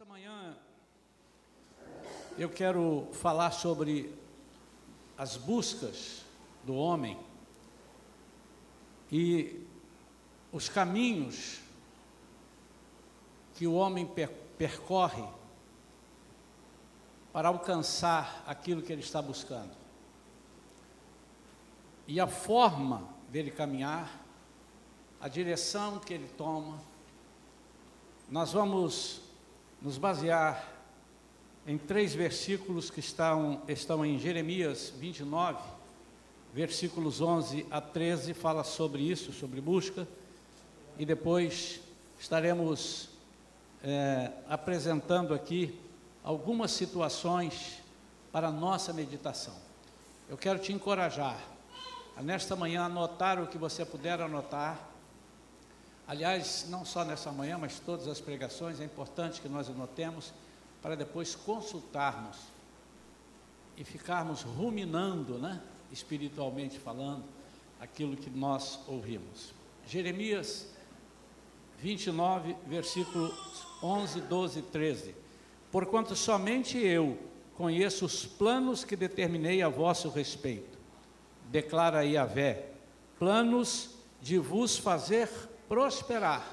Esta manhã eu quero falar sobre as buscas do homem e os caminhos que o homem per percorre para alcançar aquilo que ele está buscando. E a forma dele caminhar, a direção que ele toma, nós vamos nos basear em três versículos que estão, estão em Jeremias 29, versículos 11 a 13, fala sobre isso, sobre busca, e depois estaremos é, apresentando aqui algumas situações para a nossa meditação. Eu quero te encorajar a nesta manhã anotar o que você puder anotar. Aliás, não só nessa manhã, mas todas as pregações, é importante que nós anotemos para depois consultarmos e ficarmos ruminando, né, espiritualmente falando, aquilo que nós ouvimos. Jeremias 29, versículos 11, 12 e 13. Porquanto somente eu conheço os planos que determinei a vosso respeito, declara Yahvé, planos de vos fazer prosperar,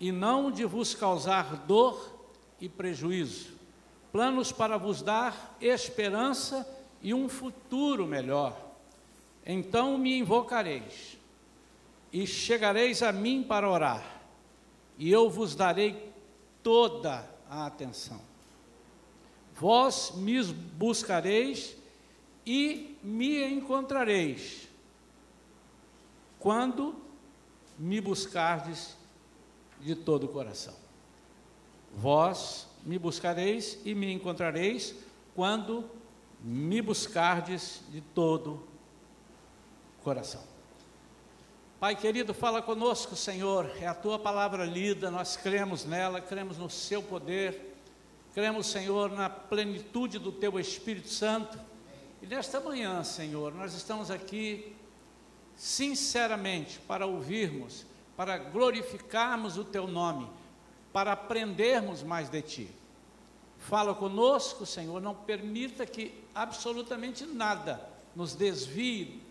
e não de vos causar dor e prejuízo, planos para vos dar esperança e um futuro melhor. Então me invocareis, e chegareis a mim para orar, e eu vos darei toda a atenção. Vós me buscareis e me encontrareis, quando me buscardes de todo o coração. Vós me buscareis e me encontrareis quando me buscardes de todo o coração. Pai querido, fala conosco, Senhor. É a tua palavra lida, nós cremos nela, cremos no seu poder, cremos, Senhor, na plenitude do teu Espírito Santo. E nesta manhã, Senhor, nós estamos aqui sinceramente para ouvirmos, para glorificarmos o teu nome para aprendermos mais de Ti. Fala conosco, Senhor, não permita que absolutamente nada nos desvie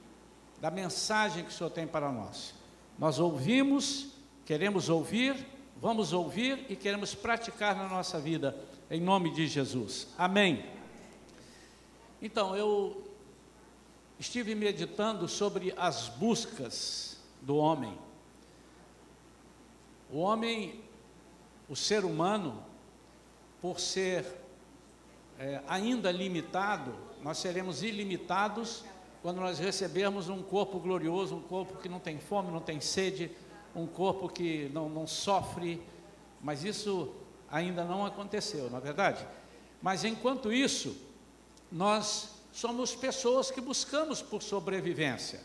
da mensagem que o Senhor tem para nós. Nós ouvimos, queremos ouvir, vamos ouvir e queremos praticar na nossa vida, em nome de Jesus. Amém. Então, eu estive meditando sobre as buscas do homem. O homem o ser humano, por ser é, ainda limitado, nós seremos ilimitados quando nós recebermos um corpo glorioso, um corpo que não tem fome, não tem sede, um corpo que não, não sofre, mas isso ainda não aconteceu, não é verdade? Mas enquanto isso, nós somos pessoas que buscamos por sobrevivência.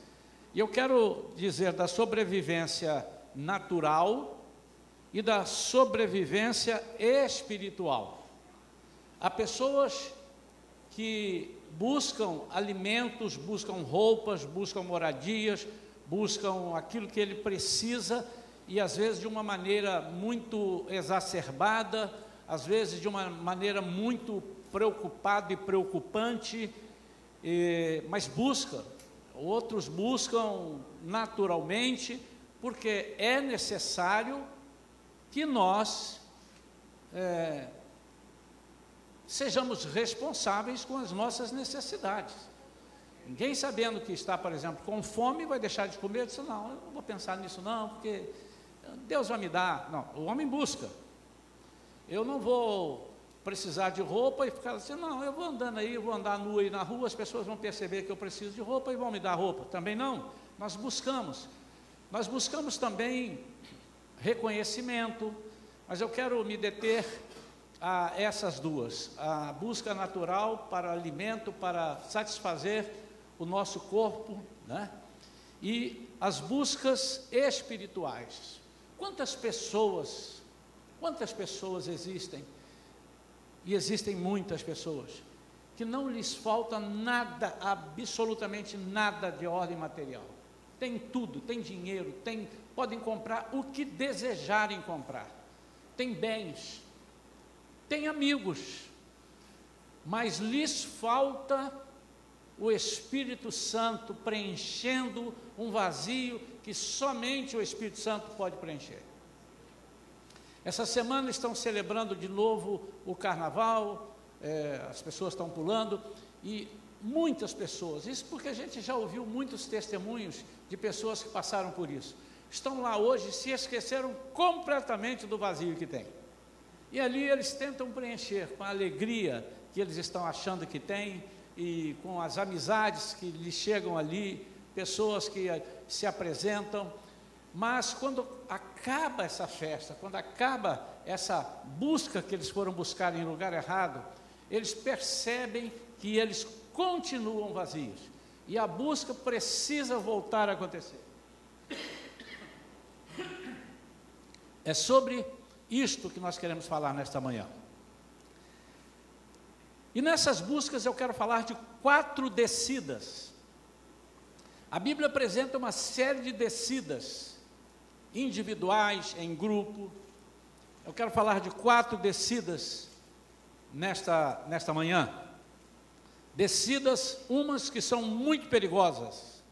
E eu quero dizer da sobrevivência natural e da sobrevivência espiritual. Há pessoas que buscam alimentos, buscam roupas, buscam moradias, buscam aquilo que ele precisa e às vezes de uma maneira muito exacerbada, às vezes de uma maneira muito preocupada e preocupante, e, mas busca. Outros buscam naturalmente, porque é necessário que nós é, sejamos responsáveis com as nossas necessidades. Ninguém sabendo que está, por exemplo, com fome, vai deixar de comer, disse, não, eu não vou pensar nisso não, porque Deus vai me dar. Não, o homem busca. Eu não vou precisar de roupa e ficar assim, não, eu vou andando aí, eu vou andar nu aí na rua, as pessoas vão perceber que eu preciso de roupa e vão me dar roupa. Também não, nós buscamos. Nós buscamos também reconhecimento, mas eu quero me deter a essas duas: a busca natural para alimento, para satisfazer o nosso corpo, né? e as buscas espirituais. Quantas pessoas, quantas pessoas existem, e existem muitas pessoas, que não lhes falta nada, absolutamente nada de ordem material. Tem tudo, tem dinheiro, tem podem comprar o que desejarem comprar. Tem bens, têm amigos, mas lhes falta o Espírito Santo preenchendo um vazio que somente o Espírito Santo pode preencher. Essa semana estão celebrando de novo o carnaval, é, as pessoas estão pulando, e muitas pessoas, isso porque a gente já ouviu muitos testemunhos de pessoas que passaram por isso, estão lá hoje e se esqueceram completamente do vazio que tem. E ali eles tentam preencher com a alegria que eles estão achando que têm e com as amizades que lhes chegam ali, pessoas que se apresentam, mas quando acaba essa festa, quando acaba essa busca que eles foram buscar em lugar errado, eles percebem que eles continuam vazios e a busca precisa voltar a acontecer. É sobre isto que nós queremos falar nesta manhã. E nessas buscas eu quero falar de quatro descidas. A Bíblia apresenta uma série de descidas, individuais, em grupo. Eu quero falar de quatro descidas nesta, nesta manhã. Descidas, umas que são muito perigosas,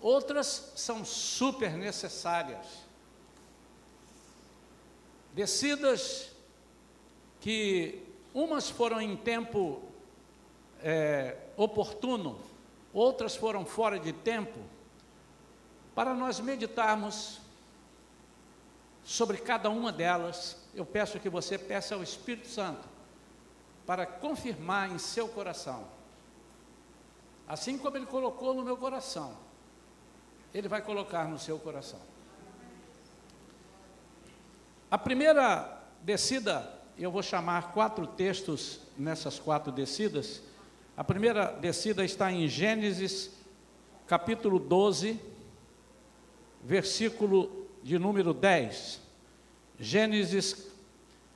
outras são super necessárias. Descidas que umas foram em tempo é, oportuno, outras foram fora de tempo, para nós meditarmos sobre cada uma delas, eu peço que você peça ao Espírito Santo para confirmar em seu coração. Assim como ele colocou no meu coração, ele vai colocar no seu coração. A primeira descida, eu vou chamar quatro textos nessas quatro descidas. A primeira descida está em Gênesis, capítulo 12, versículo de número 10. Gênesis,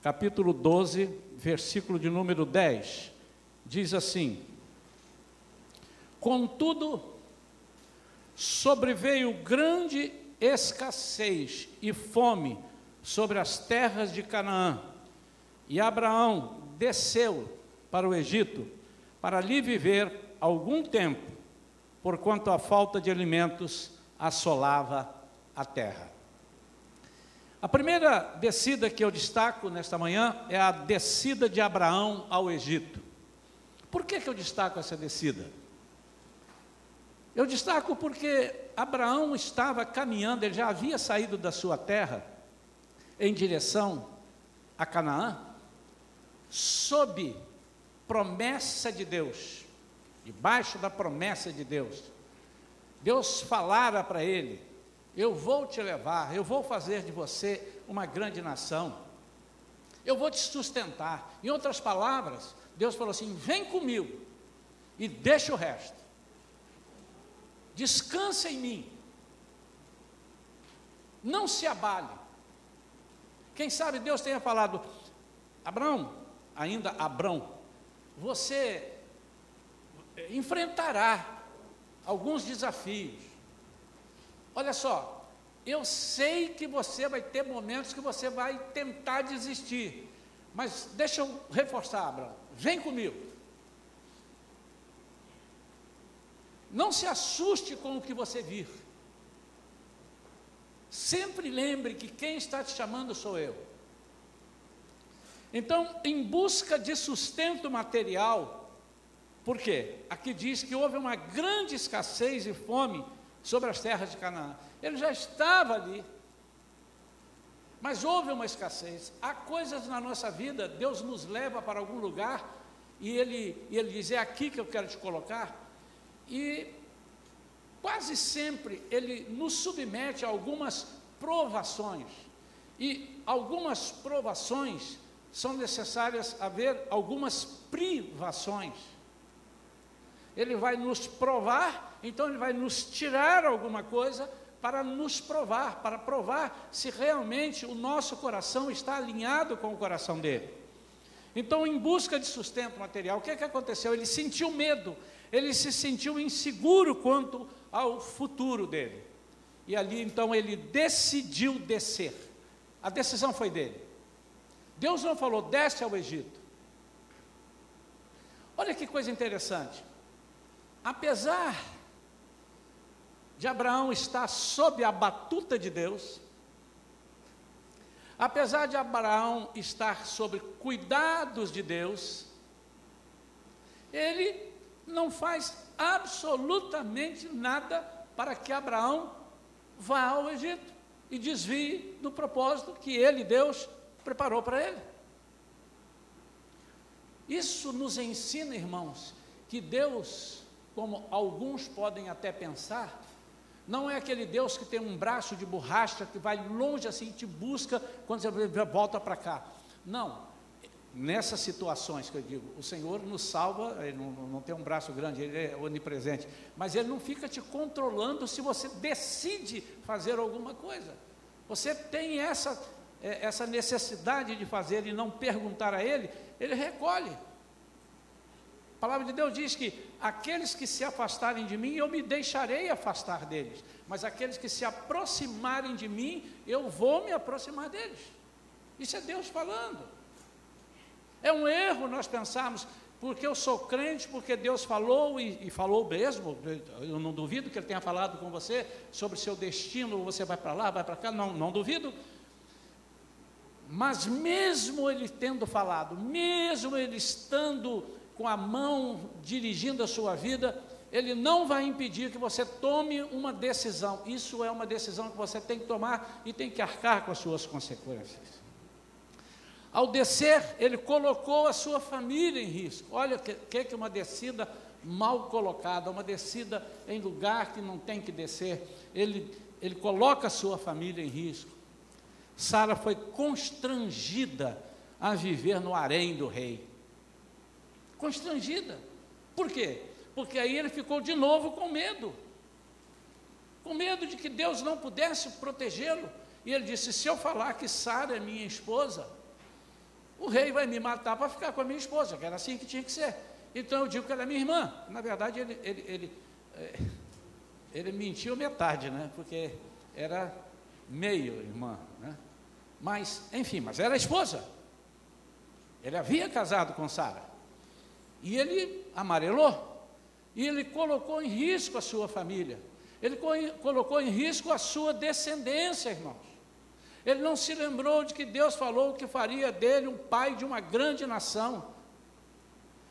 capítulo 12, versículo de número 10, diz assim: Contudo, sobreveio grande escassez e fome sobre as terras de Canaã, e Abraão desceu para o Egito para ali viver algum tempo, porquanto a falta de alimentos assolava a terra. A primeira descida que eu destaco nesta manhã é a descida de Abraão ao Egito. Por que, que eu destaco essa descida? Eu destaco porque Abraão estava caminhando, ele já havia saído da sua terra em direção a Canaã, sob promessa de Deus, debaixo da promessa de Deus. Deus falara para ele: eu vou te levar, eu vou fazer de você uma grande nação. Eu vou te sustentar. Em outras palavras, Deus falou assim: vem comigo e deixa o resto. Descansa em mim. Não se abale. Quem sabe Deus tenha falado, Abraão, ainda Abrão, você enfrentará alguns desafios. Olha só, eu sei que você vai ter momentos que você vai tentar desistir, mas deixa eu reforçar, Abraão, vem comigo. Não se assuste com o que você vir. Sempre lembre que quem está te chamando sou eu. Então, em busca de sustento material, por quê? Aqui diz que houve uma grande escassez e fome sobre as terras de Canaã. Ele já estava ali. Mas houve uma escassez. Há coisas na nossa vida, Deus nos leva para algum lugar e ele, e ele diz: É aqui que eu quero te colocar. E quase sempre ele nos submete a algumas provações. E algumas provações são necessárias haver algumas privações. Ele vai nos provar, então ele vai nos tirar alguma coisa para nos provar, para provar se realmente o nosso coração está alinhado com o coração dele. Então, em busca de sustento material, o que, é que aconteceu? Ele sentiu medo, ele se sentiu inseguro quanto ao futuro dele. E ali então ele decidiu descer. A decisão foi dele. Deus não falou, desce ao Egito. Olha que coisa interessante. Apesar de Abraão estar sob a batuta de Deus, apesar de Abraão estar sob cuidados de Deus, ele não faz absolutamente nada para que Abraão vá ao Egito e desvie do propósito que ele, Deus, preparou para ele. Isso nos ensina, irmãos, que Deus, como alguns podem até pensar, não é aquele Deus que tem um braço de borracha que vai longe assim e te busca quando você volta para cá. Não. Nessas situações que eu digo, o Senhor nos salva, ele não, não tem um braço grande, ele é onipresente, mas ele não fica te controlando se você decide fazer alguma coisa. Você tem essa, é, essa necessidade de fazer e não perguntar a ele, ele recolhe. A palavra de Deus diz que aqueles que se afastarem de mim, eu me deixarei afastar deles, mas aqueles que se aproximarem de mim, eu vou me aproximar deles. Isso é Deus falando. É um erro nós pensarmos, porque eu sou crente, porque Deus falou e, e, falou mesmo, eu não duvido que Ele tenha falado com você sobre seu destino, você vai para lá, vai para cá, não, não duvido. Mas mesmo Ele tendo falado, mesmo Ele estando com a mão dirigindo a sua vida, ele não vai impedir que você tome uma decisão. Isso é uma decisão que você tem que tomar e tem que arcar com as suas consequências. Ao descer, ele colocou a sua família em risco. Olha o que, que é uma descida mal colocada, uma descida em lugar que não tem que descer. Ele, ele coloca a sua família em risco. Sara foi constrangida a viver no harém do rei constrangida. Por quê? Porque aí ele ficou de novo com medo. Com medo de que Deus não pudesse protegê-lo. E ele disse: Se eu falar que Sara é minha esposa, o rei vai me matar para ficar com a minha esposa, que era assim que tinha que ser. Então eu digo que ela é minha irmã. Na verdade, ele, ele, ele, é, ele mentiu metade, né? Porque era meio irmã, né? Mas, enfim, mas era esposa. Ele havia casado com Sara. E ele amarelou. E ele colocou em risco a sua família. Ele colocou em risco a sua descendência, irmãos. Ele não se lembrou de que Deus falou que faria dele um pai de uma grande nação.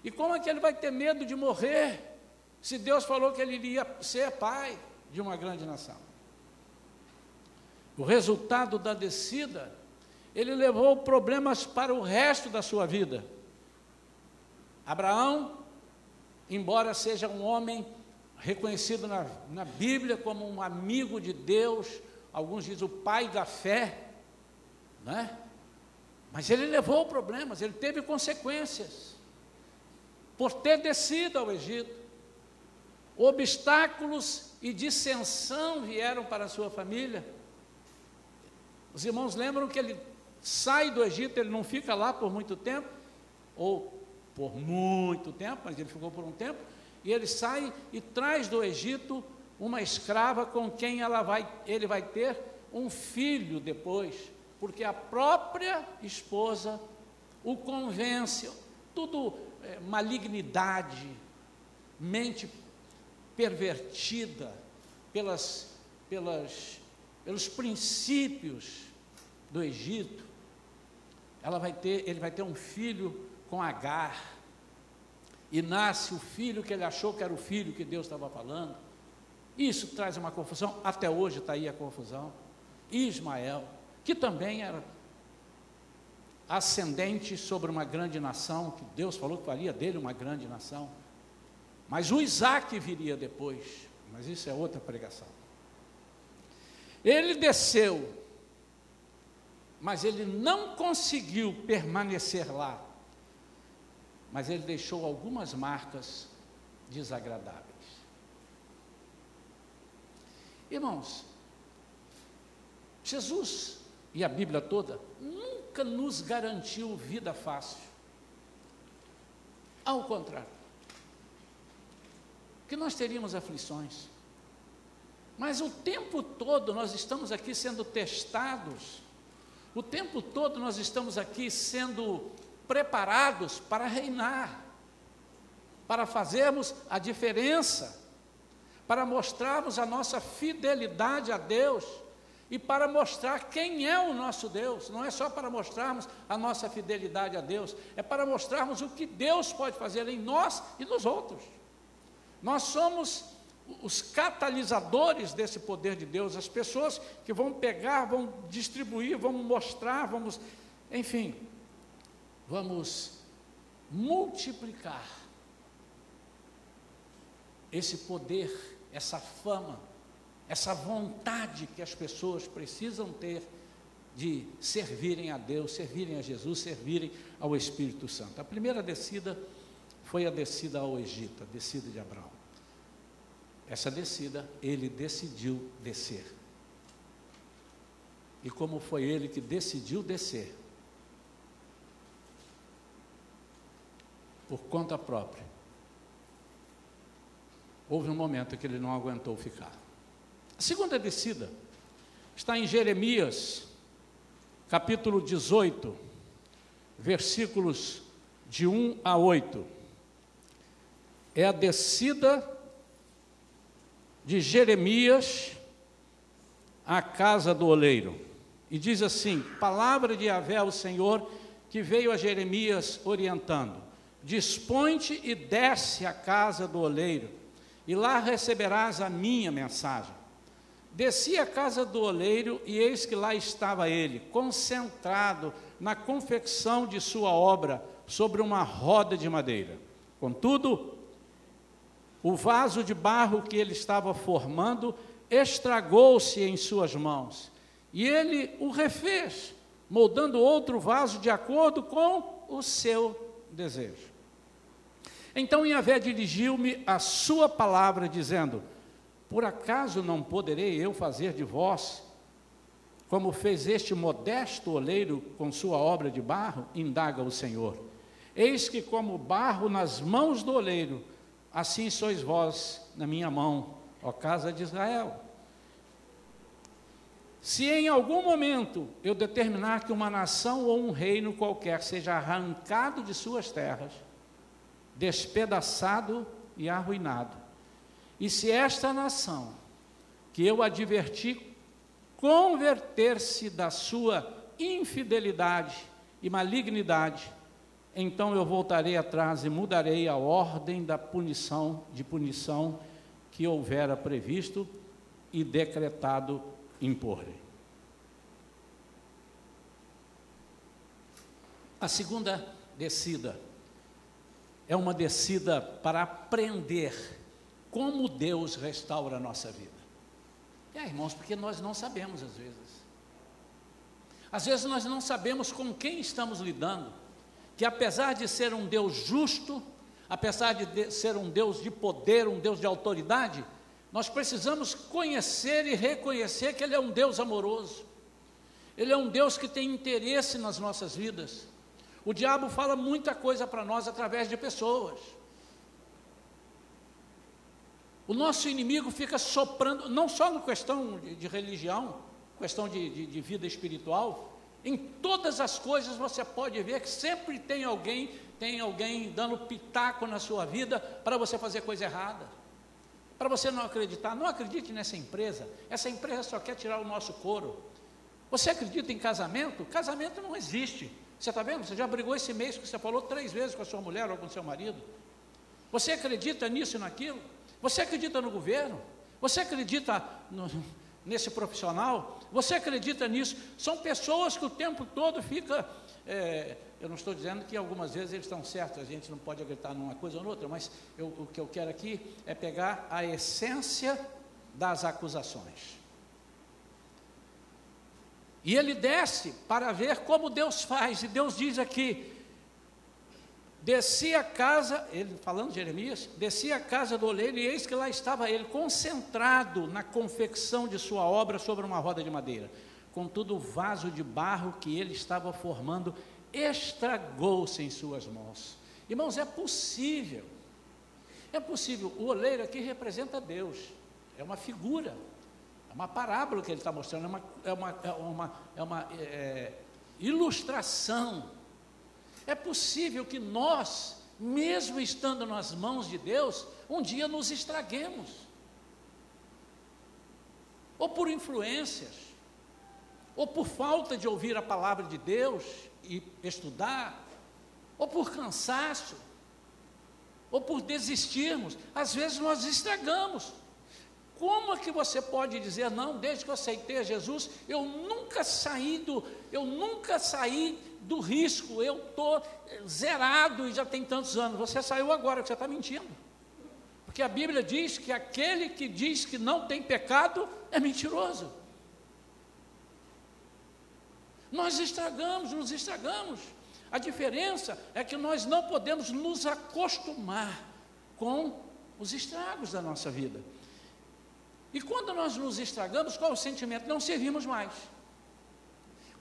E como é que ele vai ter medo de morrer se Deus falou que ele iria ser pai de uma grande nação? O resultado da descida, ele levou problemas para o resto da sua vida. Abraão, embora seja um homem reconhecido na, na Bíblia como um amigo de Deus, alguns dizem o pai da fé, né? mas ele levou problemas, ele teve consequências, por ter descido ao Egito. Obstáculos e dissensão vieram para a sua família. Os irmãos lembram que ele sai do Egito, ele não fica lá por muito tempo, ou por muito tempo, mas ele ficou por um tempo, e ele sai e traz do Egito uma escrava com quem ela vai, ele vai ter um filho depois, porque a própria esposa o convence, tudo é, malignidade, mente pervertida pelas, pelas, pelos princípios do Egito. Ela vai ter, ele vai ter um filho com Agar, e nasce o filho que ele achou que era o filho que Deus estava falando. Isso traz uma confusão, até hoje está aí a confusão. Ismael, que também era ascendente sobre uma grande nação, que Deus falou que faria dele uma grande nação. Mas o Isaac viria depois, mas isso é outra pregação. Ele desceu, mas ele não conseguiu permanecer lá mas ele deixou algumas marcas desagradáveis. Irmãos, Jesus e a Bíblia toda nunca nos garantiu vida fácil. Ao contrário, que nós teríamos aflições. Mas o tempo todo nós estamos aqui sendo testados O tempo todo nós estamos aqui sendo preparados para reinar, para fazermos a diferença, para mostrarmos a nossa fidelidade a Deus e para mostrar quem é o nosso Deus. Não é só para mostrarmos a nossa fidelidade a Deus, é para mostrarmos o que Deus pode fazer em nós e nos outros. Nós somos os catalisadores desse poder de Deus, as pessoas que vão pegar, vão distribuir, vão mostrar, vamos, enfim, vamos multiplicar esse poder, essa fama, essa vontade que as pessoas precisam ter de servirem a Deus, servirem a Jesus, servirem ao Espírito Santo. A primeira descida foi a descida ao Egito, a descida de Abraão. Essa descida, ele decidiu descer. E como foi ele que decidiu descer? Por conta própria. Houve um momento que ele não aguentou ficar. A segunda descida está em Jeremias, capítulo 18, versículos de 1 a 8. É a descida de Jeremias à casa do oleiro. E diz assim: Palavra de Yahvé, o Senhor, que veio a Jeremias orientando: Dispõe-te e desce à casa do oleiro, e lá receberás a minha mensagem. Desci à casa do oleiro, e eis que lá estava ele, concentrado na confecção de sua obra, sobre uma roda de madeira. Contudo, o vaso de barro que ele estava formando estragou-se em suas mãos. E ele o refez, moldando outro vaso de acordo com o seu desejo. Então Yahvé dirigiu-me a sua palavra, dizendo: Por acaso não poderei eu fazer de vós, como fez este modesto oleiro com sua obra de barro? Indaga o Senhor. Eis que, como barro nas mãos do oleiro, assim sois vós na minha mão, ó casa de Israel. Se em algum momento eu determinar que uma nação ou um reino qualquer seja arrancado de suas terras, despedaçado e arruinado, e se esta nação, que eu adverti, converter-se da sua infidelidade e malignidade, então eu voltarei atrás e mudarei a ordem da punição, de punição que houvera previsto e decretado imporre. A segunda descida é uma descida para aprender como Deus restaura a nossa vida. É, irmãos, porque nós não sabemos às vezes. Às vezes nós não sabemos com quem estamos lidando que apesar de ser um Deus justo, apesar de ser um Deus de poder, um Deus de autoridade, nós precisamos conhecer e reconhecer que Ele é um Deus amoroso, Ele é um Deus que tem interesse nas nossas vidas. O diabo fala muita coisa para nós através de pessoas. O nosso inimigo fica soprando, não só na questão de, de religião, questão de, de, de vida espiritual, em todas as coisas você pode ver que sempre tem alguém, tem alguém dando pitaco na sua vida para você fazer coisa errada. Para você não acreditar, não acredite nessa empresa. Essa empresa só quer tirar o nosso couro. Você acredita em casamento? Casamento não existe. Você está vendo? Você já brigou esse mês que você falou três vezes com a sua mulher ou com o seu marido. Você acredita nisso e naquilo? Você acredita no governo? Você acredita no, nesse profissional? Você acredita nisso? São pessoas que o tempo todo fica. É, eu não estou dizendo que algumas vezes eles estão certos, a gente não pode acreditar numa coisa ou noutra, mas eu, o que eu quero aqui é pegar a essência das acusações. E ele desce para ver como Deus faz, e Deus diz aqui: Desci a casa, ele falando Jeremias, desci a casa do oleiro e eis que lá estava ele, concentrado na confecção de sua obra sobre uma roda de madeira. Contudo, o vaso de barro que ele estava formando estragou-se em suas mãos. Irmãos, é possível, é possível, o oleiro aqui representa Deus, é uma figura, é uma parábola que ele está mostrando, é uma, é uma, é uma, é uma é, ilustração. É possível que nós, mesmo estando nas mãos de Deus, um dia nos estraguemos. Ou por influências, ou por falta de ouvir a palavra de Deus e estudar, ou por cansaço, ou por desistirmos. Às vezes nós estragamos. Como é que você pode dizer, não, desde que eu aceitei a Jesus, eu nunca saí do, eu nunca saí do risco, eu estou zerado e já tem tantos anos. Você saiu agora, você está mentindo. Porque a Bíblia diz que aquele que diz que não tem pecado é mentiroso. Nós estragamos, nos estragamos. A diferença é que nós não podemos nos acostumar com os estragos da nossa vida. E quando nós nos estragamos, qual é o sentimento? Não servimos mais.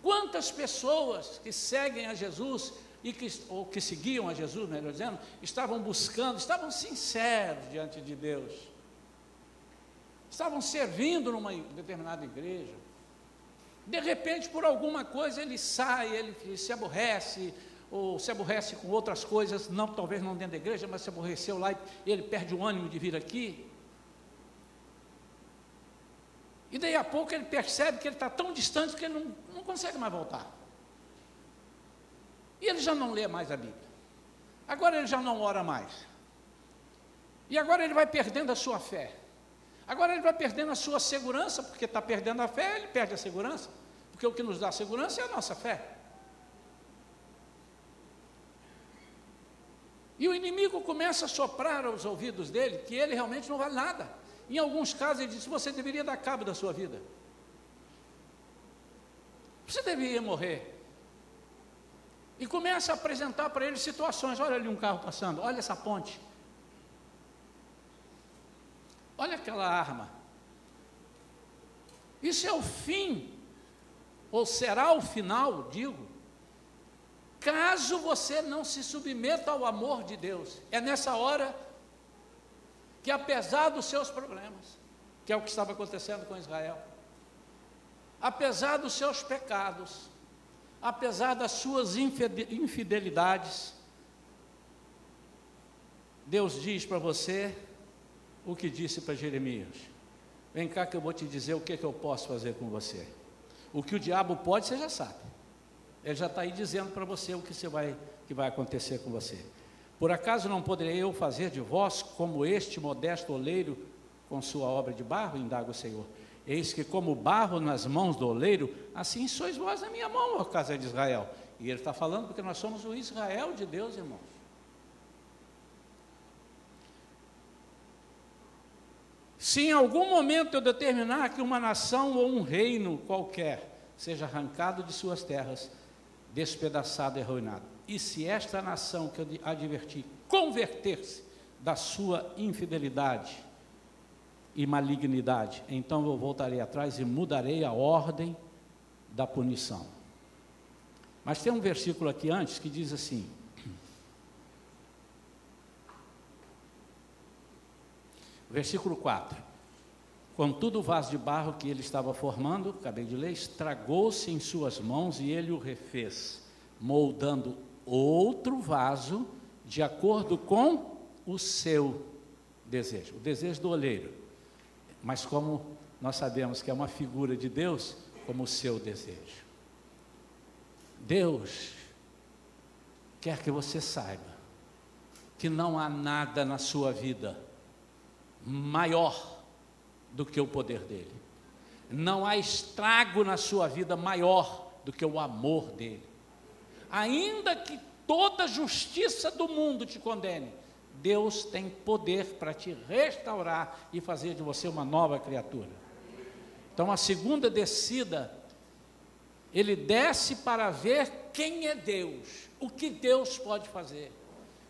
Quantas pessoas que seguem a Jesus e que, ou que seguiam a Jesus, melhor dizendo, estavam buscando, estavam sinceros diante de Deus, estavam servindo numa determinada igreja. De repente, por alguma coisa, ele sai, ele se aborrece, ou se aborrece com outras coisas, não talvez não dentro da igreja, mas se aborreceu lá e ele perde o ânimo de vir aqui. E daí a pouco ele percebe que ele está tão distante que ele não, não consegue mais voltar. E ele já não lê mais a Bíblia. Agora ele já não ora mais. E agora ele vai perdendo a sua fé. Agora ele vai perdendo a sua segurança, porque está perdendo a fé, ele perde a segurança. Porque o que nos dá segurança é a nossa fé. E o inimigo começa a soprar aos ouvidos dele que ele realmente não vale nada. Em alguns casos, ele disse: você deveria dar cabo da sua vida. Você deveria morrer. E começa a apresentar para ele situações: olha ali um carro passando, olha essa ponte. Olha aquela arma. Isso é o fim, ou será o final, digo, caso você não se submeta ao amor de Deus. É nessa hora que apesar dos seus problemas, que é o que estava acontecendo com Israel, apesar dos seus pecados, apesar das suas infidelidades, Deus diz para você o que disse para Jeremias: Vem cá que eu vou te dizer o que, que eu posso fazer com você. O que o diabo pode, você já sabe. Ele já está aí dizendo para você o que, você vai, que vai acontecer com você. Por acaso não poderei eu fazer de vós como este modesto oleiro com sua obra de barro? Indaga o Senhor. Eis que, como barro nas mãos do oleiro, assim sois vós na minha mão, ó casa de Israel. E ele está falando porque nós somos o Israel de Deus, irmãos. Se em algum momento eu determinar que uma nação ou um reino qualquer seja arrancado de suas terras, despedaçado e arruinado, e se esta nação que eu adverti converter-se da sua infidelidade e malignidade, então eu voltarei atrás e mudarei a ordem da punição. Mas tem um versículo aqui antes que diz assim: Versículo 4. Contudo, o vaso de barro que ele estava formando, acabei de ler, estragou-se em suas mãos e ele o refez, moldando outro vaso de acordo com o seu desejo, o desejo do olheiro. Mas como nós sabemos que é uma figura de Deus, como o seu desejo. Deus quer que você saiba que não há nada na sua vida maior do que o poder dele. Não há estrago na sua vida maior do que o amor dele ainda que toda justiça do mundo te condene, Deus tem poder para te restaurar e fazer de você uma nova criatura. Então, a segunda descida, ele desce para ver quem é Deus, o que Deus pode fazer.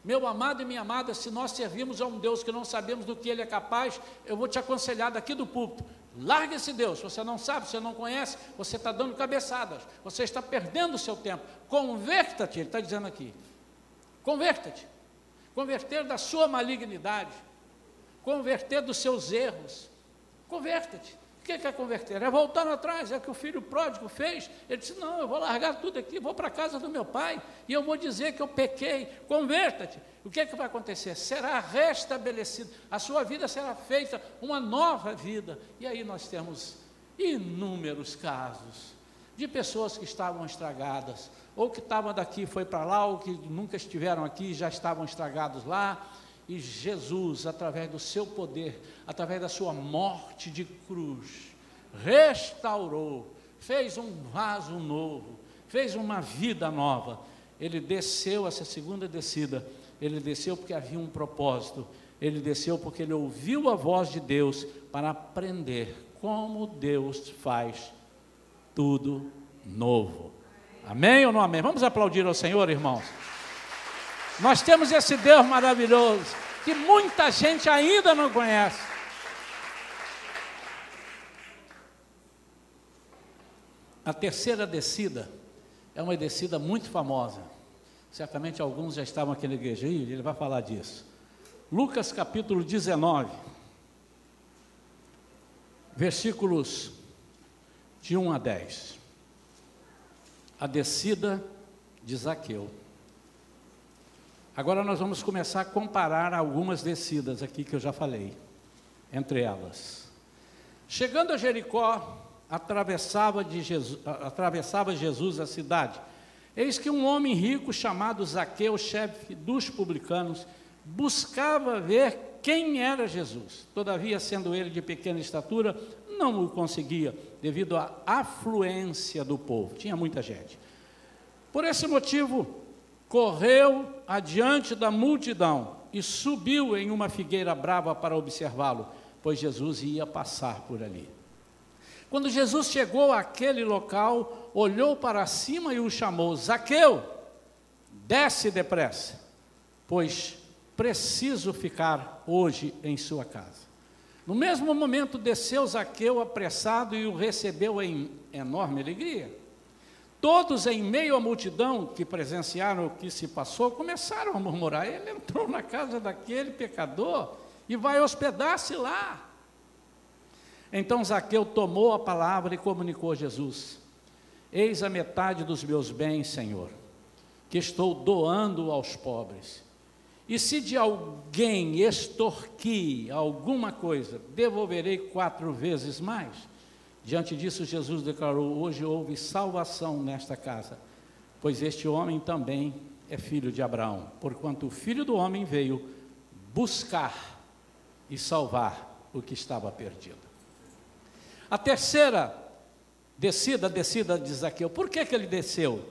Meu amado e minha amada, se nós servimos a um Deus que não sabemos do que Ele é capaz, eu vou te aconselhar daqui do púlpito: largue esse Deus. Você não sabe, você não conhece, você está dando cabeçadas, você está perdendo o seu tempo. Converta-te, Ele está dizendo aqui: converta-te. Converter da sua malignidade, converter dos seus erros. Converta-te. O que é converter? É voltar atrás, é o que o filho pródigo fez. Ele disse: Não, eu vou largar tudo aqui, vou para a casa do meu pai e eu vou dizer que eu pequei. Converta-te. O que é que vai acontecer? Será restabelecido, a sua vida será feita uma nova vida. E aí nós temos inúmeros casos de pessoas que estavam estragadas, ou que estavam daqui, foi para lá, ou que nunca estiveram aqui, já estavam estragados lá e Jesus, através do seu poder, através da sua morte de cruz, restaurou, fez um vaso novo, fez uma vida nova. Ele desceu essa segunda descida, ele desceu porque havia um propósito, ele desceu porque ele ouviu a voz de Deus para aprender como Deus faz tudo novo. Amém ou não amém? Vamos aplaudir ao Senhor, irmãos. Nós temos esse Deus maravilhoso que muita gente ainda não conhece. A terceira descida é uma descida muito famosa. Certamente alguns já estavam aqui na igreja e ele vai falar disso. Lucas capítulo 19, versículos de 1 a 10. A descida de Zaqueu. Agora nós vamos começar a comparar algumas descidas aqui que eu já falei, entre elas. Chegando a Jericó, atravessava, Jesus, atravessava Jesus a cidade. Eis que um homem rico chamado Zaqueu, chefe dos publicanos, buscava ver quem era Jesus. Todavia, sendo ele de pequena estatura, não o conseguia, devido à afluência do povo. Tinha muita gente. Por esse motivo, correu adiante da multidão e subiu em uma figueira brava para observá-lo, pois Jesus ia passar por ali. Quando Jesus chegou àquele local, olhou para cima e o chamou: Zaqueu, desce depressa, pois preciso ficar hoje em sua casa. No mesmo momento desceu Zaqueu apressado e o recebeu em enorme alegria. Todos, em meio à multidão que presenciaram o que se passou, começaram a murmurar: ele entrou na casa daquele pecador e vai hospedar-se lá. Então Zaqueu tomou a palavra e comunicou a Jesus: Eis a metade dos meus bens, Senhor, que estou doando aos pobres. E se de alguém extorquir alguma coisa, devolverei quatro vezes mais. Diante disso, Jesus declarou: Hoje houve salvação nesta casa, pois este homem também é filho de Abraão, porquanto o filho do homem veio buscar e salvar o que estava perdido. A terceira descida, descida de Zaqueu, por que, que ele desceu?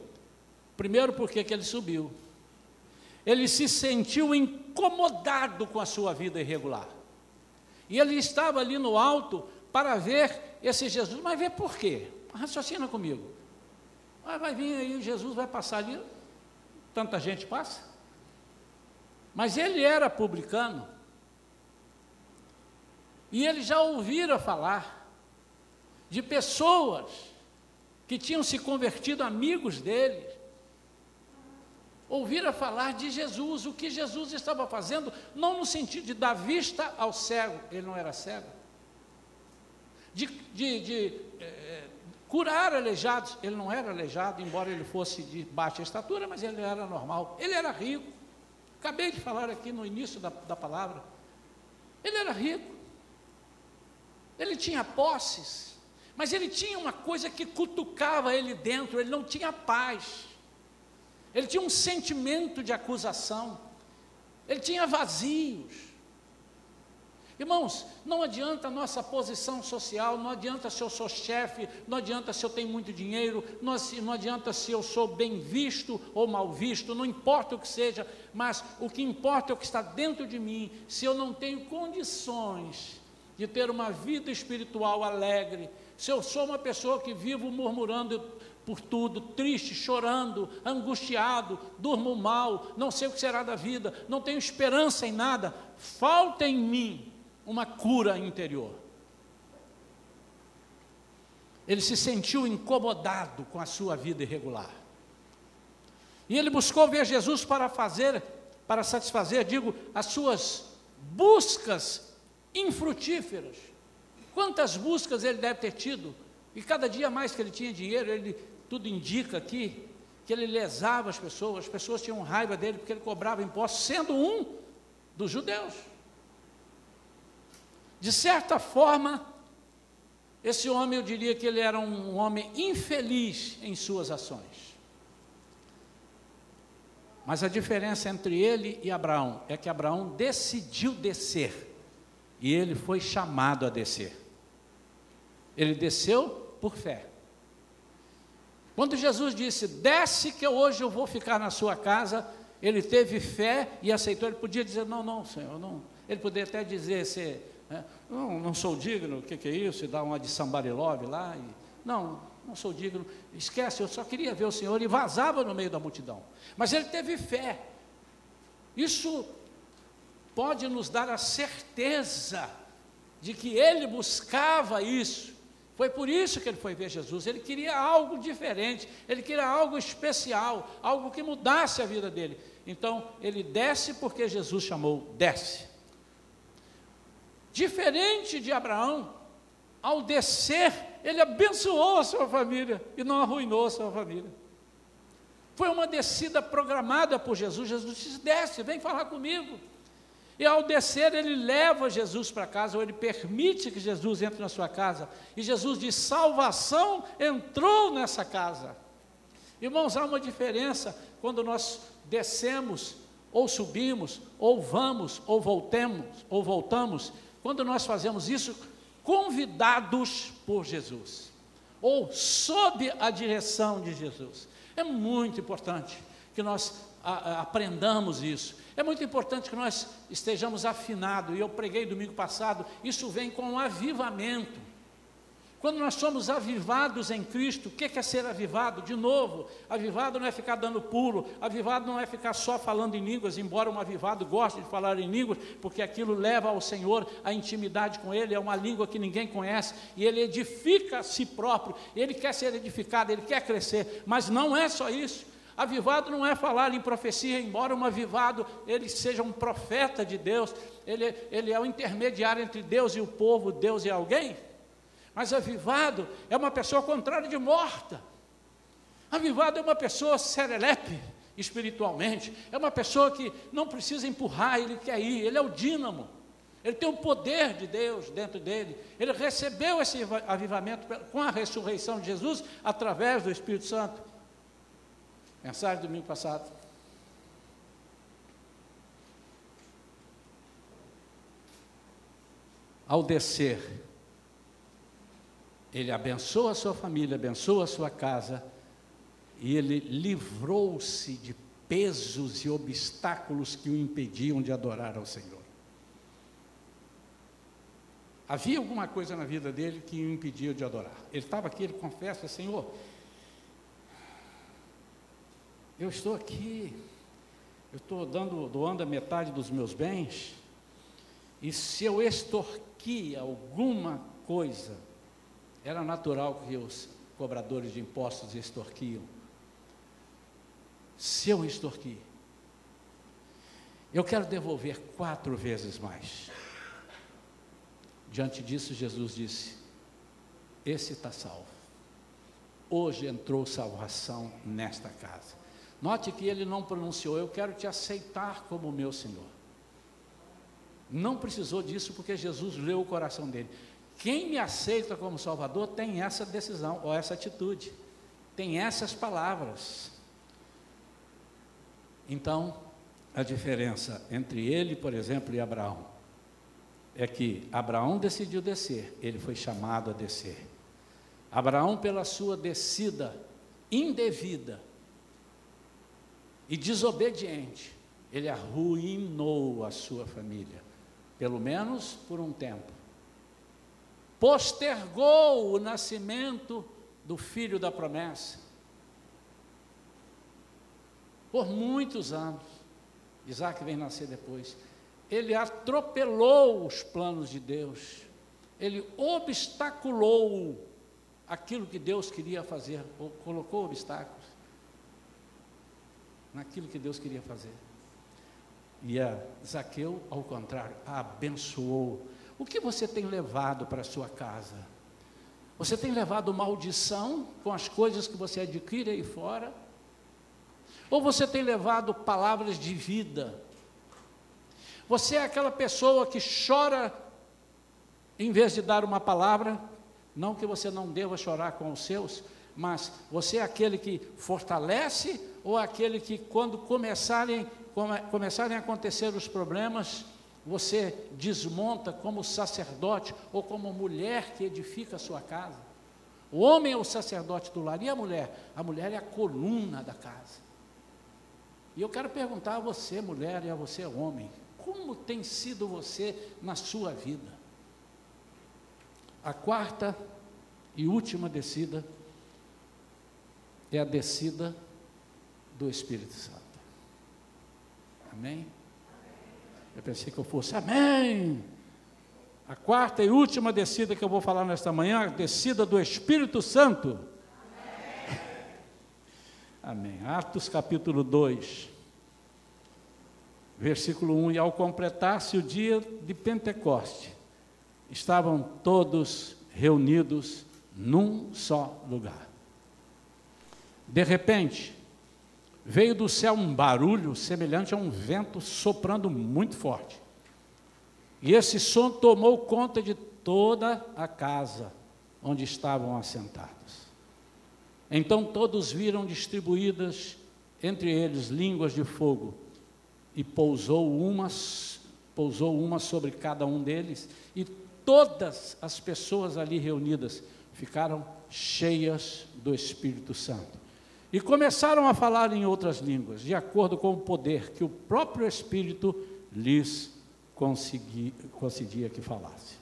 Primeiro, porque que ele subiu. Ele se sentiu incomodado com a sua vida irregular. E ele estava ali no alto para ver esse Jesus, mas ver por quê? Raciocina comigo. Vai vir aí, Jesus vai passar ali, tanta gente passa. Mas ele era publicano, e ele já ouvira falar de pessoas que tinham se convertido amigos dele, ouvira falar de Jesus, o que Jesus estava fazendo, não no sentido de dar vista ao cego, ele não era cego, de, de, de é, curar aleijados. Ele não era aleijado, embora ele fosse de baixa estatura, mas ele era normal. Ele era rico. Acabei de falar aqui no início da, da palavra. Ele era rico. Ele tinha posses. Mas ele tinha uma coisa que cutucava ele dentro, ele não tinha paz. Ele tinha um sentimento de acusação. Ele tinha vazios. Irmãos, não adianta a nossa posição social, não adianta se eu sou chefe, não adianta se eu tenho muito dinheiro, não, não adianta se eu sou bem visto ou mal visto, não importa o que seja, mas o que importa é o que está dentro de mim. Se eu não tenho condições de ter uma vida espiritual alegre, se eu sou uma pessoa que vivo murmurando por tudo, triste, chorando, angustiado, durmo mal, não sei o que será da vida, não tenho esperança em nada, falta em mim uma cura interior. Ele se sentiu incomodado com a sua vida irregular. E ele buscou ver Jesus para fazer, para satisfazer, digo, as suas buscas infrutíferas. Quantas buscas ele deve ter tido? E cada dia mais que ele tinha dinheiro, ele tudo indica aqui que ele lesava as pessoas, as pessoas tinham raiva dele porque ele cobrava impostos, sendo um dos judeus. De certa forma, esse homem, eu diria que ele era um homem infeliz em suas ações. Mas a diferença entre ele e Abraão é que Abraão decidiu descer e ele foi chamado a descer. Ele desceu por fé. Quando Jesus disse: Desce que hoje eu vou ficar na sua casa, ele teve fé e aceitou. Ele podia dizer: Não, não, Senhor, não. Ele poderia até dizer: né, não, não sou digno, o que, que, é isso? E dar uma de sambarilove lá. E, não, não sou digno. Esquece, eu só queria ver o Senhor e vazava no meio da multidão. Mas ele teve fé. Isso pode nos dar a certeza de que ele buscava isso. Foi por isso que ele foi ver Jesus. Ele queria algo diferente, ele queria algo especial, algo que mudasse a vida dele. Então, ele desce porque Jesus chamou, desce. Diferente de Abraão, ao descer, ele abençoou a sua família e não arruinou a sua família. Foi uma descida programada por Jesus. Jesus disse: desce, vem falar comigo. E ao descer, ele leva Jesus para casa, ou ele permite que Jesus entre na sua casa. E Jesus diz: salvação entrou nessa casa. Irmãos, há uma diferença quando nós descemos, ou subimos, ou vamos, ou voltemos, ou voltamos, quando nós fazemos isso convidados por Jesus, ou sob a direção de Jesus. É muito importante que nós a, a, aprendamos isso. É muito importante que nós estejamos afinados, e eu preguei domingo passado, isso vem com um avivamento. Quando nós somos avivados em Cristo, o que é ser avivado? De novo, avivado não é ficar dando pulo, avivado não é ficar só falando em línguas, embora um avivado goste de falar em línguas, porque aquilo leva ao Senhor a intimidade com Ele, é uma língua que ninguém conhece, e Ele edifica a si próprio, Ele quer ser edificado, Ele quer crescer, mas não é só isso. Avivado não é falar em profecia, embora um avivado ele seja um profeta de Deus, ele, ele é o intermediário entre Deus e o povo, Deus e alguém. Mas avivado é uma pessoa contrária de morta. Avivado é uma pessoa serelepe espiritualmente, é uma pessoa que não precisa empurrar, ele quer ir, ele é o dínamo. Ele tem o poder de Deus dentro dele. Ele recebeu esse avivamento com a ressurreição de Jesus através do Espírito Santo. Mensagem do domingo passado. Ao descer, ele abençoa a sua família, abençoa a sua casa, e ele livrou-se de pesos e obstáculos que o impediam de adorar ao Senhor. Havia alguma coisa na vida dele que o impedia de adorar. Ele estava aqui, ele confessa, Senhor, eu estou aqui, eu estou dando, doando a metade dos meus bens, e se eu extorquir alguma coisa, era natural que os cobradores de impostos extorquiam. Se eu extorquir, eu quero devolver quatro vezes mais. Diante disso, Jesus disse: Esse está salvo. Hoje entrou salvação nesta casa. Note que ele não pronunciou, eu quero te aceitar como meu Senhor. Não precisou disso porque Jesus leu o coração dele. Quem me aceita como Salvador tem essa decisão ou essa atitude, tem essas palavras. Então, a diferença entre ele, por exemplo, e Abraão é que Abraão decidiu descer, ele foi chamado a descer. Abraão, pela sua descida indevida, e desobediente, ele arruinou a sua família, pelo menos por um tempo. Postergou o nascimento do filho da promessa. Por muitos anos. Isaac vem nascer depois. Ele atropelou os planos de Deus. Ele obstaculou aquilo que Deus queria fazer, colocou obstáculos naquilo que Deus queria fazer. E a Zaqueu, ao contrário, a abençoou. O que você tem levado para a sua casa? Você tem levado maldição com as coisas que você adquire aí fora? Ou você tem levado palavras de vida? Você é aquela pessoa que chora em vez de dar uma palavra? Não que você não deva chorar com os seus, mas você é aquele que fortalece ou aquele que, quando começarem, come, começarem a acontecer os problemas, você desmonta como sacerdote ou como mulher que edifica a sua casa? O homem é o sacerdote do lar e a mulher? A mulher é a coluna da casa. E eu quero perguntar a você, mulher, e a você, homem, como tem sido você na sua vida? A quarta e última descida é a descida do Espírito Santo. Amém? Eu pensei que eu fosse, amém. A quarta e última descida que eu vou falar nesta manhã, a descida do Espírito Santo. Amém. Atos capítulo 2, versículo 1. E ao completar-se o dia de Pentecoste, estavam todos reunidos num só lugar. De repente, veio do céu um barulho semelhante a um vento soprando muito forte. E esse som tomou conta de toda a casa onde estavam assentados. Então todos viram distribuídas entre eles línguas de fogo, e pousou umas, pousou uma sobre cada um deles, e todas as pessoas ali reunidas ficaram cheias do Espírito Santo. E começaram a falar em outras línguas, de acordo com o poder que o próprio Espírito lhes concedia que falasse.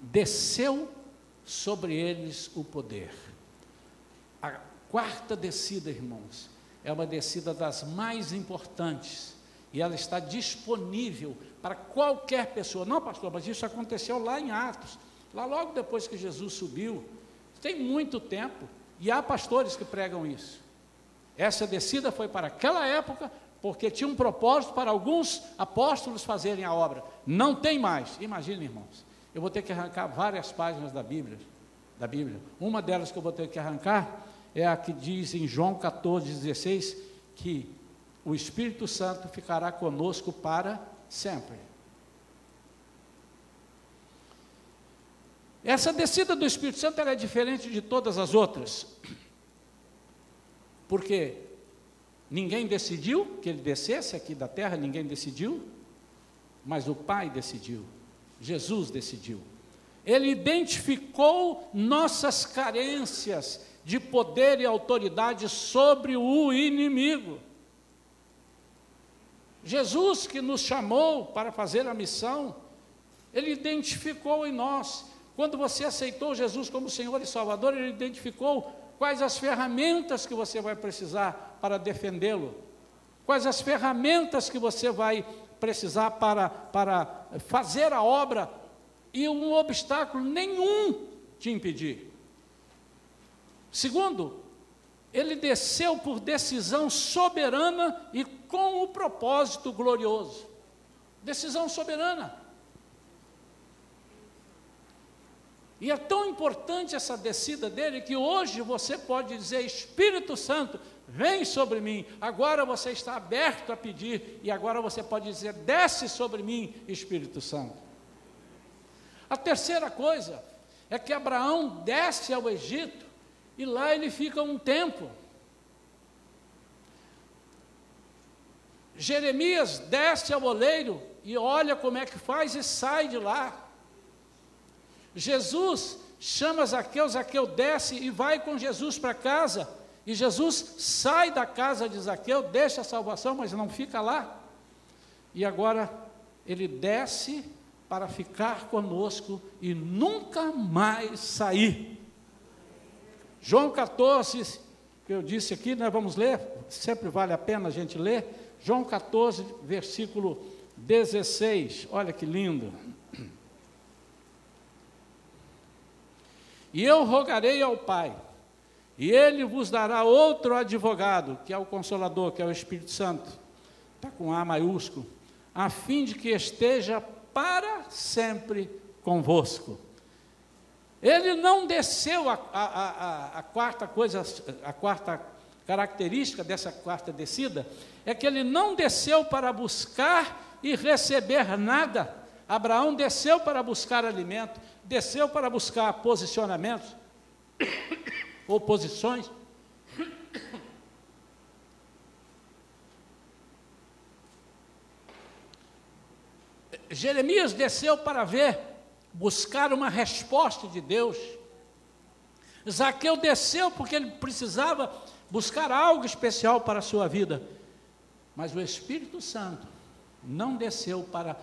Desceu sobre eles o poder. A quarta descida, irmãos, é uma descida das mais importantes e ela está disponível para qualquer pessoa. Não, pastor, mas isso aconteceu lá em Atos. Lá logo depois que Jesus subiu, tem muito tempo, e há pastores que pregam isso. Essa descida foi para aquela época, porque tinha um propósito para alguns apóstolos fazerem a obra. Não tem mais. Imagina, irmãos, eu vou ter que arrancar várias páginas da Bíblia, da Bíblia. Uma delas que eu vou ter que arrancar é a que diz em João 14, 16, que o Espírito Santo ficará conosco para sempre. Essa descida do Espírito Santo é diferente de todas as outras. Porque ninguém decidiu que ele descesse aqui da terra, ninguém decidiu, mas o Pai decidiu. Jesus decidiu. Ele identificou nossas carências de poder e autoridade sobre o inimigo. Jesus, que nos chamou para fazer a missão, ele identificou em nós quando você aceitou Jesus como Senhor e Salvador, Ele identificou quais as ferramentas que você vai precisar para defendê-lo, quais as ferramentas que você vai precisar para, para fazer a obra e um obstáculo nenhum te impedir. Segundo, ele desceu por decisão soberana e com o propósito glorioso. Decisão soberana. E é tão importante essa descida dele que hoje você pode dizer: Espírito Santo, vem sobre mim. Agora você está aberto a pedir, e agora você pode dizer: desce sobre mim, Espírito Santo. A terceira coisa é que Abraão desce ao Egito e lá ele fica um tempo. Jeremias desce ao oleiro e olha como é que faz e sai de lá. Jesus chama Zaqueu, Zaqueu desce e vai com Jesus para casa. E Jesus sai da casa de Zaqueu, deixa a salvação, mas não fica lá. E agora ele desce para ficar conosco e nunca mais sair. João 14, que eu disse aqui, nós vamos ler, sempre vale a pena a gente ler. João 14, versículo 16, olha que lindo. E eu rogarei ao Pai, e ele vos dará outro advogado, que é o Consolador, que é o Espírito Santo, está com A maiúsculo, a fim de que esteja para sempre convosco. Ele não desceu a, a, a, a, quarta coisa, a quarta característica dessa quarta descida é que ele não desceu para buscar e receber nada. Abraão desceu para buscar alimento, desceu para buscar posicionamentos ou posições. Jeremias desceu para ver, buscar uma resposta de Deus. Zaqueu desceu porque ele precisava buscar algo especial para a sua vida. Mas o Espírito Santo não desceu para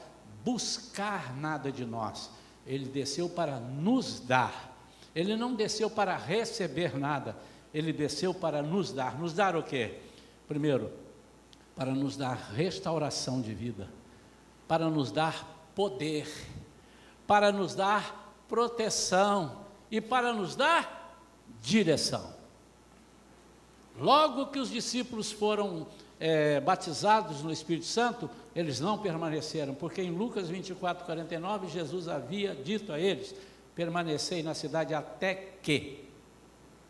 buscar nada de nós, ele desceu para nos dar. Ele não desceu para receber nada, ele desceu para nos dar. Nos dar o quê? Primeiro, para nos dar restauração de vida, para nos dar poder, para nos dar proteção e para nos dar direção. Logo que os discípulos foram é, batizados no Espírito Santo, eles não permaneceram, porque em Lucas 24, 49, Jesus havia dito a eles: permanecei na cidade até que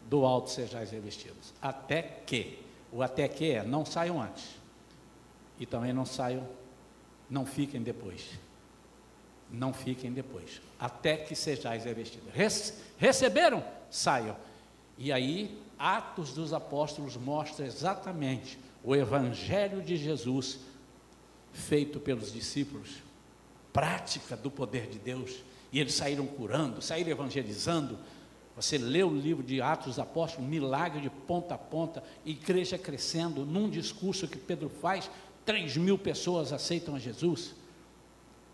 do alto sejais revestidos. Até que. O até que é, não saiam antes. E também não saiam, não fiquem depois. Não fiquem depois. Até que sejais revestidos. receberam? Saiam. E aí Atos dos Apóstolos mostra exatamente o Evangelho de Jesus feito pelos discípulos, prática do poder de Deus, e eles saíram curando, saíram evangelizando. Você lê o livro de Atos dos Apóstolos, milagre de ponta a ponta, igreja crescendo, num discurso que Pedro faz, 3 mil pessoas aceitam a Jesus.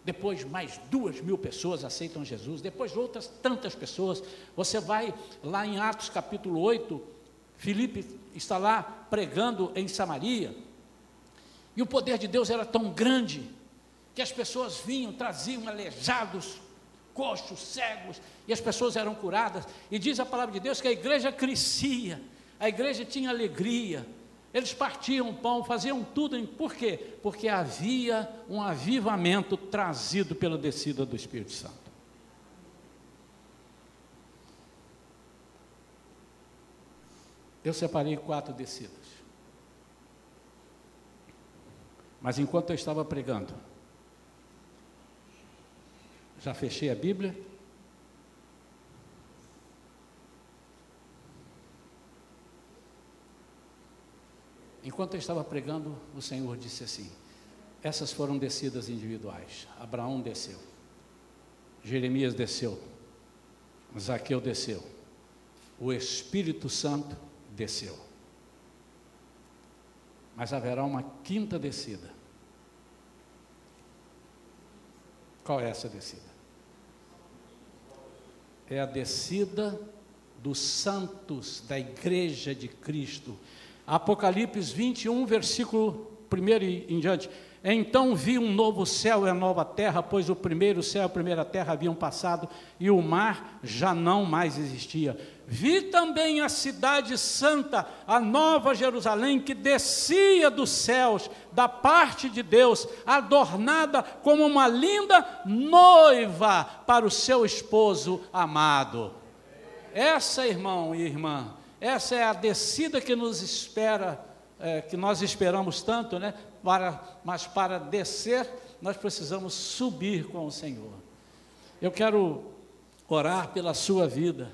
Depois, mais duas mil pessoas aceitam Jesus. Depois, outras tantas pessoas. Você vai lá em Atos capítulo 8, Filipe está lá pregando em Samaria, e o poder de Deus era tão grande que as pessoas vinham, traziam aleijados, coxos, cegos, e as pessoas eram curadas. E diz a palavra de Deus que a igreja crescia, a igreja tinha alegria, eles partiam pão, faziam tudo. Por quê? Porque havia um avivamento trazido pela descida do Espírito Santo. eu separei quatro descidas. Mas enquanto eu estava pregando, já fechei a Bíblia. Enquanto eu estava pregando, o Senhor disse assim: essas foram descidas individuais. Abraão desceu, Jeremias desceu, Zaqueu desceu, o Espírito Santo desceu. Mas haverá uma quinta descida. Qual é essa descida? É a descida dos santos da igreja de Cristo. Apocalipse 21, versículo 1 em diante. Então vi um novo céu e a nova terra, pois o primeiro céu e a primeira terra haviam passado e o mar já não mais existia. Vi também a cidade santa, a nova Jerusalém, que descia dos céus, da parte de Deus, adornada como uma linda noiva para o seu esposo amado. Essa, irmão e irmã, essa é a descida que nos espera, é, que nós esperamos tanto, né? Para, mas para descer, nós precisamos subir com o Senhor. Eu quero orar pela sua vida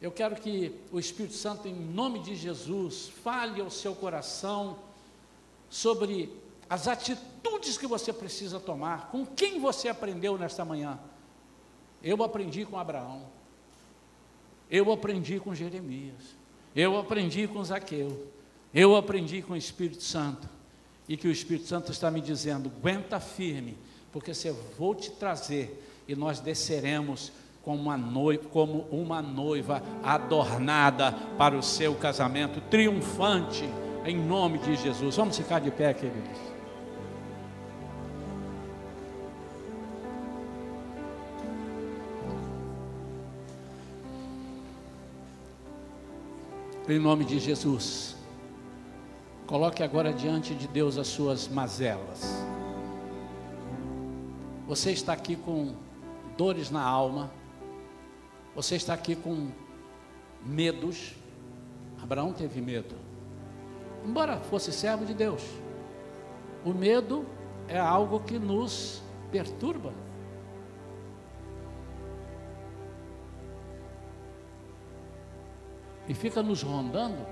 eu quero que o Espírito Santo, em nome de Jesus, fale ao seu coração sobre as atitudes que você precisa tomar, com quem você aprendeu nesta manhã. Eu aprendi com Abraão, eu aprendi com Jeremias, eu aprendi com Zaqueu, eu aprendi com o Espírito Santo, e que o Espírito Santo está me dizendo: aguenta firme, porque se eu vou te trazer e nós desceremos como uma, noiva, como uma noiva adornada para o seu casamento, triunfante, em nome de Jesus. Vamos ficar de pé, queridos. Em nome de Jesus, coloque agora diante de Deus as suas mazelas. Você está aqui com dores na alma. Você está aqui com medos. Abraão teve medo. Embora fosse servo de Deus. O medo é algo que nos perturba. E fica nos rondando.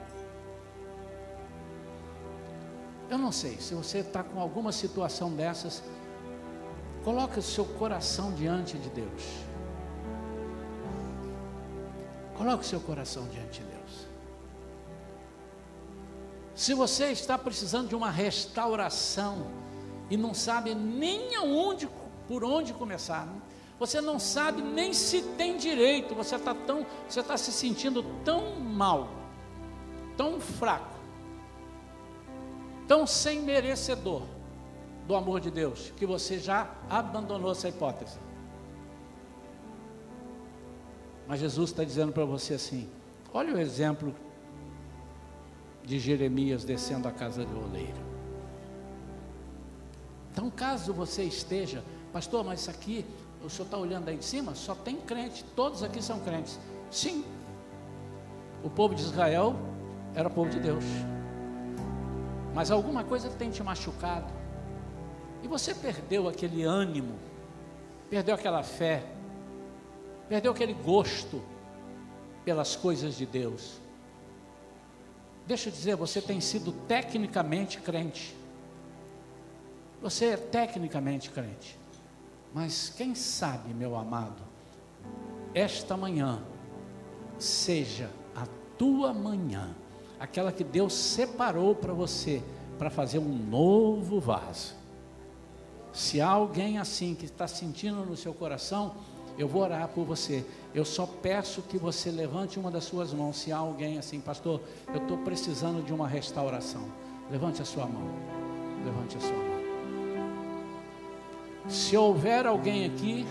Eu não sei, se você está com alguma situação dessas, coloque o seu coração diante de Deus. Coloque o seu coração diante de Deus. Se você está precisando de uma restauração e não sabe nem aonde, por onde começar, você não sabe nem se tem direito, você está tão, você está se sentindo tão mal, tão fraco tão sem merecedor do amor de Deus, que você já abandonou essa hipótese. Mas Jesus está dizendo para você assim: olha o exemplo de Jeremias descendo a casa do oleiro. Então, caso você esteja, pastor, mas isso aqui, o senhor está olhando aí de cima, só tem crente, todos aqui são crentes. Sim, o povo de Israel era povo de Deus mas alguma coisa tem te machucado, e você perdeu aquele ânimo, perdeu aquela fé, perdeu aquele gosto pelas coisas de Deus. Deixa eu dizer, você tem sido tecnicamente crente. Você é tecnicamente crente. Mas quem sabe, meu amado, esta manhã seja a tua manhã aquela que Deus separou para você, para fazer um novo vaso. Se há alguém assim que está sentindo no seu coração, eu vou orar por você. Eu só peço que você levante uma das suas mãos. Se há alguém assim, pastor, eu estou precisando de uma restauração. Levante a sua mão. Levante a sua mão. Se houver alguém aqui,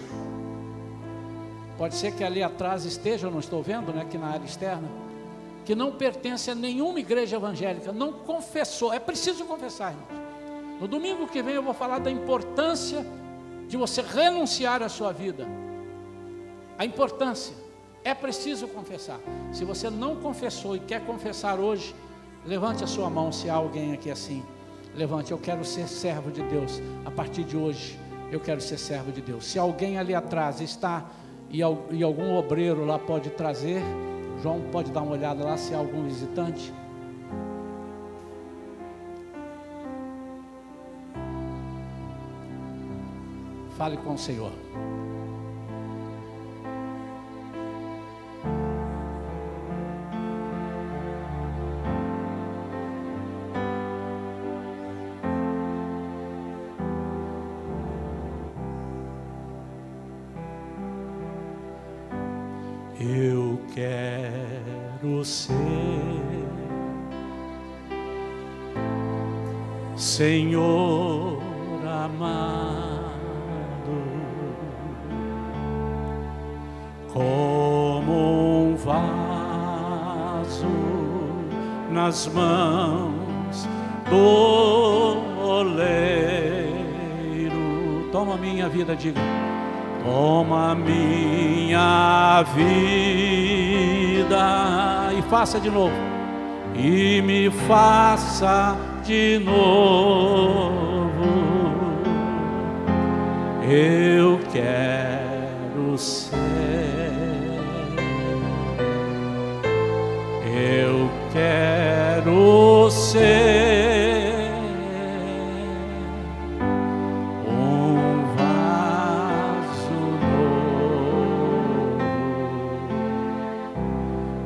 pode ser que ali atrás esteja, eu não estou vendo, né? Aqui na área externa que não pertence a nenhuma igreja evangélica, não confessou, é preciso confessar, irmãos. No domingo que vem eu vou falar da importância de você renunciar à sua vida. A importância, é preciso confessar. Se você não confessou e quer confessar hoje, levante a sua mão se há alguém aqui assim. Levante, eu quero ser servo de Deus. A partir de hoje, eu quero ser servo de Deus. Se alguém ali atrás está e, algum obreiro lá pode trazer, João pode dar uma olhada lá se há algum visitante. Fale com o. Senhor faça de novo. E me faça de novo. Eu quero ser, eu quero ser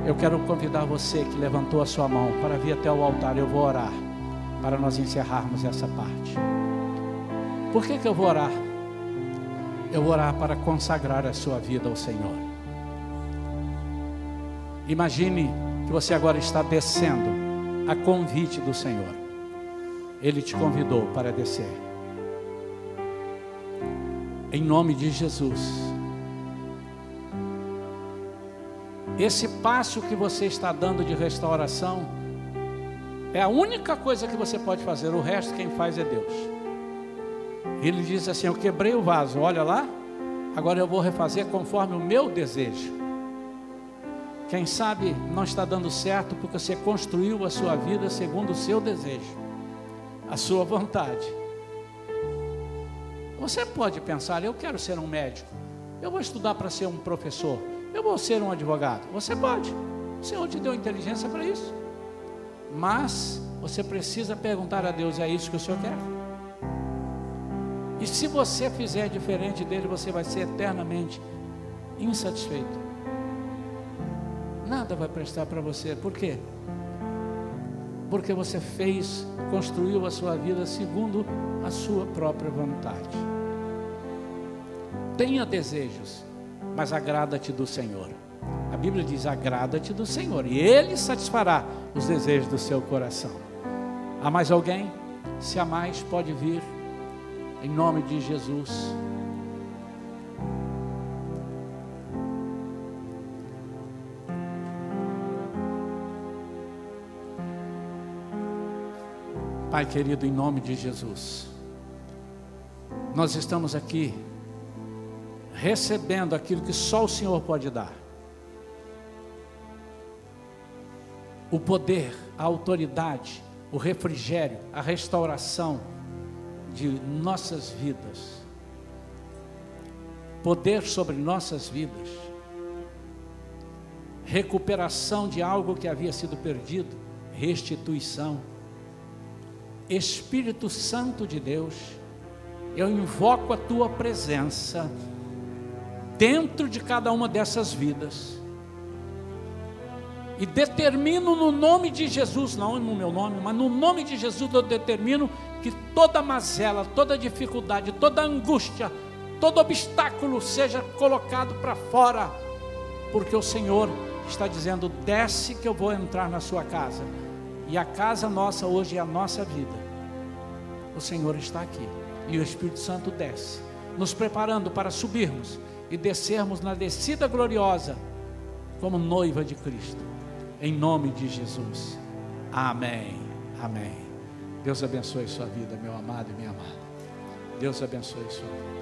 Eu quero convidar você que levantou a sua mão para vir até o altar. Eu vou orar para nós encerrarmos essa parte. Por que, que eu vou orar? Eu vou orar para consagrar a sua vida ao Senhor. Imagine que você agora está descendo a convite do Senhor. Ele te convidou para descer. Em nome de Jesus. Esse passo que você está dando de restauração é a única coisa que você pode fazer, o resto quem faz é Deus. Ele diz assim: Eu quebrei o vaso, olha lá, agora eu vou refazer conforme o meu desejo. Quem sabe não está dando certo porque você construiu a sua vida segundo o seu desejo, a sua vontade. Você pode pensar: eu quero ser um médico, eu vou estudar para ser um professor, eu vou ser um advogado. Você pode, o Senhor te deu inteligência para isso. Mas você precisa perguntar a Deus: é isso que o Senhor quer? E se você fizer diferente dele, você vai ser eternamente insatisfeito. Nada vai prestar para você. Por quê? Porque você fez, construiu a sua vida segundo a sua própria vontade. Tenha desejos, mas agrada-te do Senhor. A Bíblia diz: agrada-te do Senhor, e Ele satisfará os desejos do seu coração. Há mais alguém? Se há mais, pode vir, em nome de Jesus. Pai querido, em nome de Jesus, nós estamos aqui recebendo aquilo que só o Senhor pode dar. O poder, a autoridade, o refrigério, a restauração de nossas vidas. Poder sobre nossas vidas. Recuperação de algo que havia sido perdido, restituição. Espírito Santo de Deus, eu invoco a tua presença dentro de cada uma dessas vidas. E determino no nome de Jesus, não no meu nome, mas no nome de Jesus eu determino que toda mazela, toda dificuldade, toda angústia, todo obstáculo seja colocado para fora, porque o Senhor está dizendo: desce que eu vou entrar na sua casa. E a casa nossa hoje é a nossa vida. O Senhor está aqui e o Espírito Santo desce, nos preparando para subirmos e descermos na descida gloriosa como noiva de Cristo. Em nome de Jesus. Amém. Amém. Deus abençoe sua vida, meu amado e minha amada. Deus abençoe sua vida.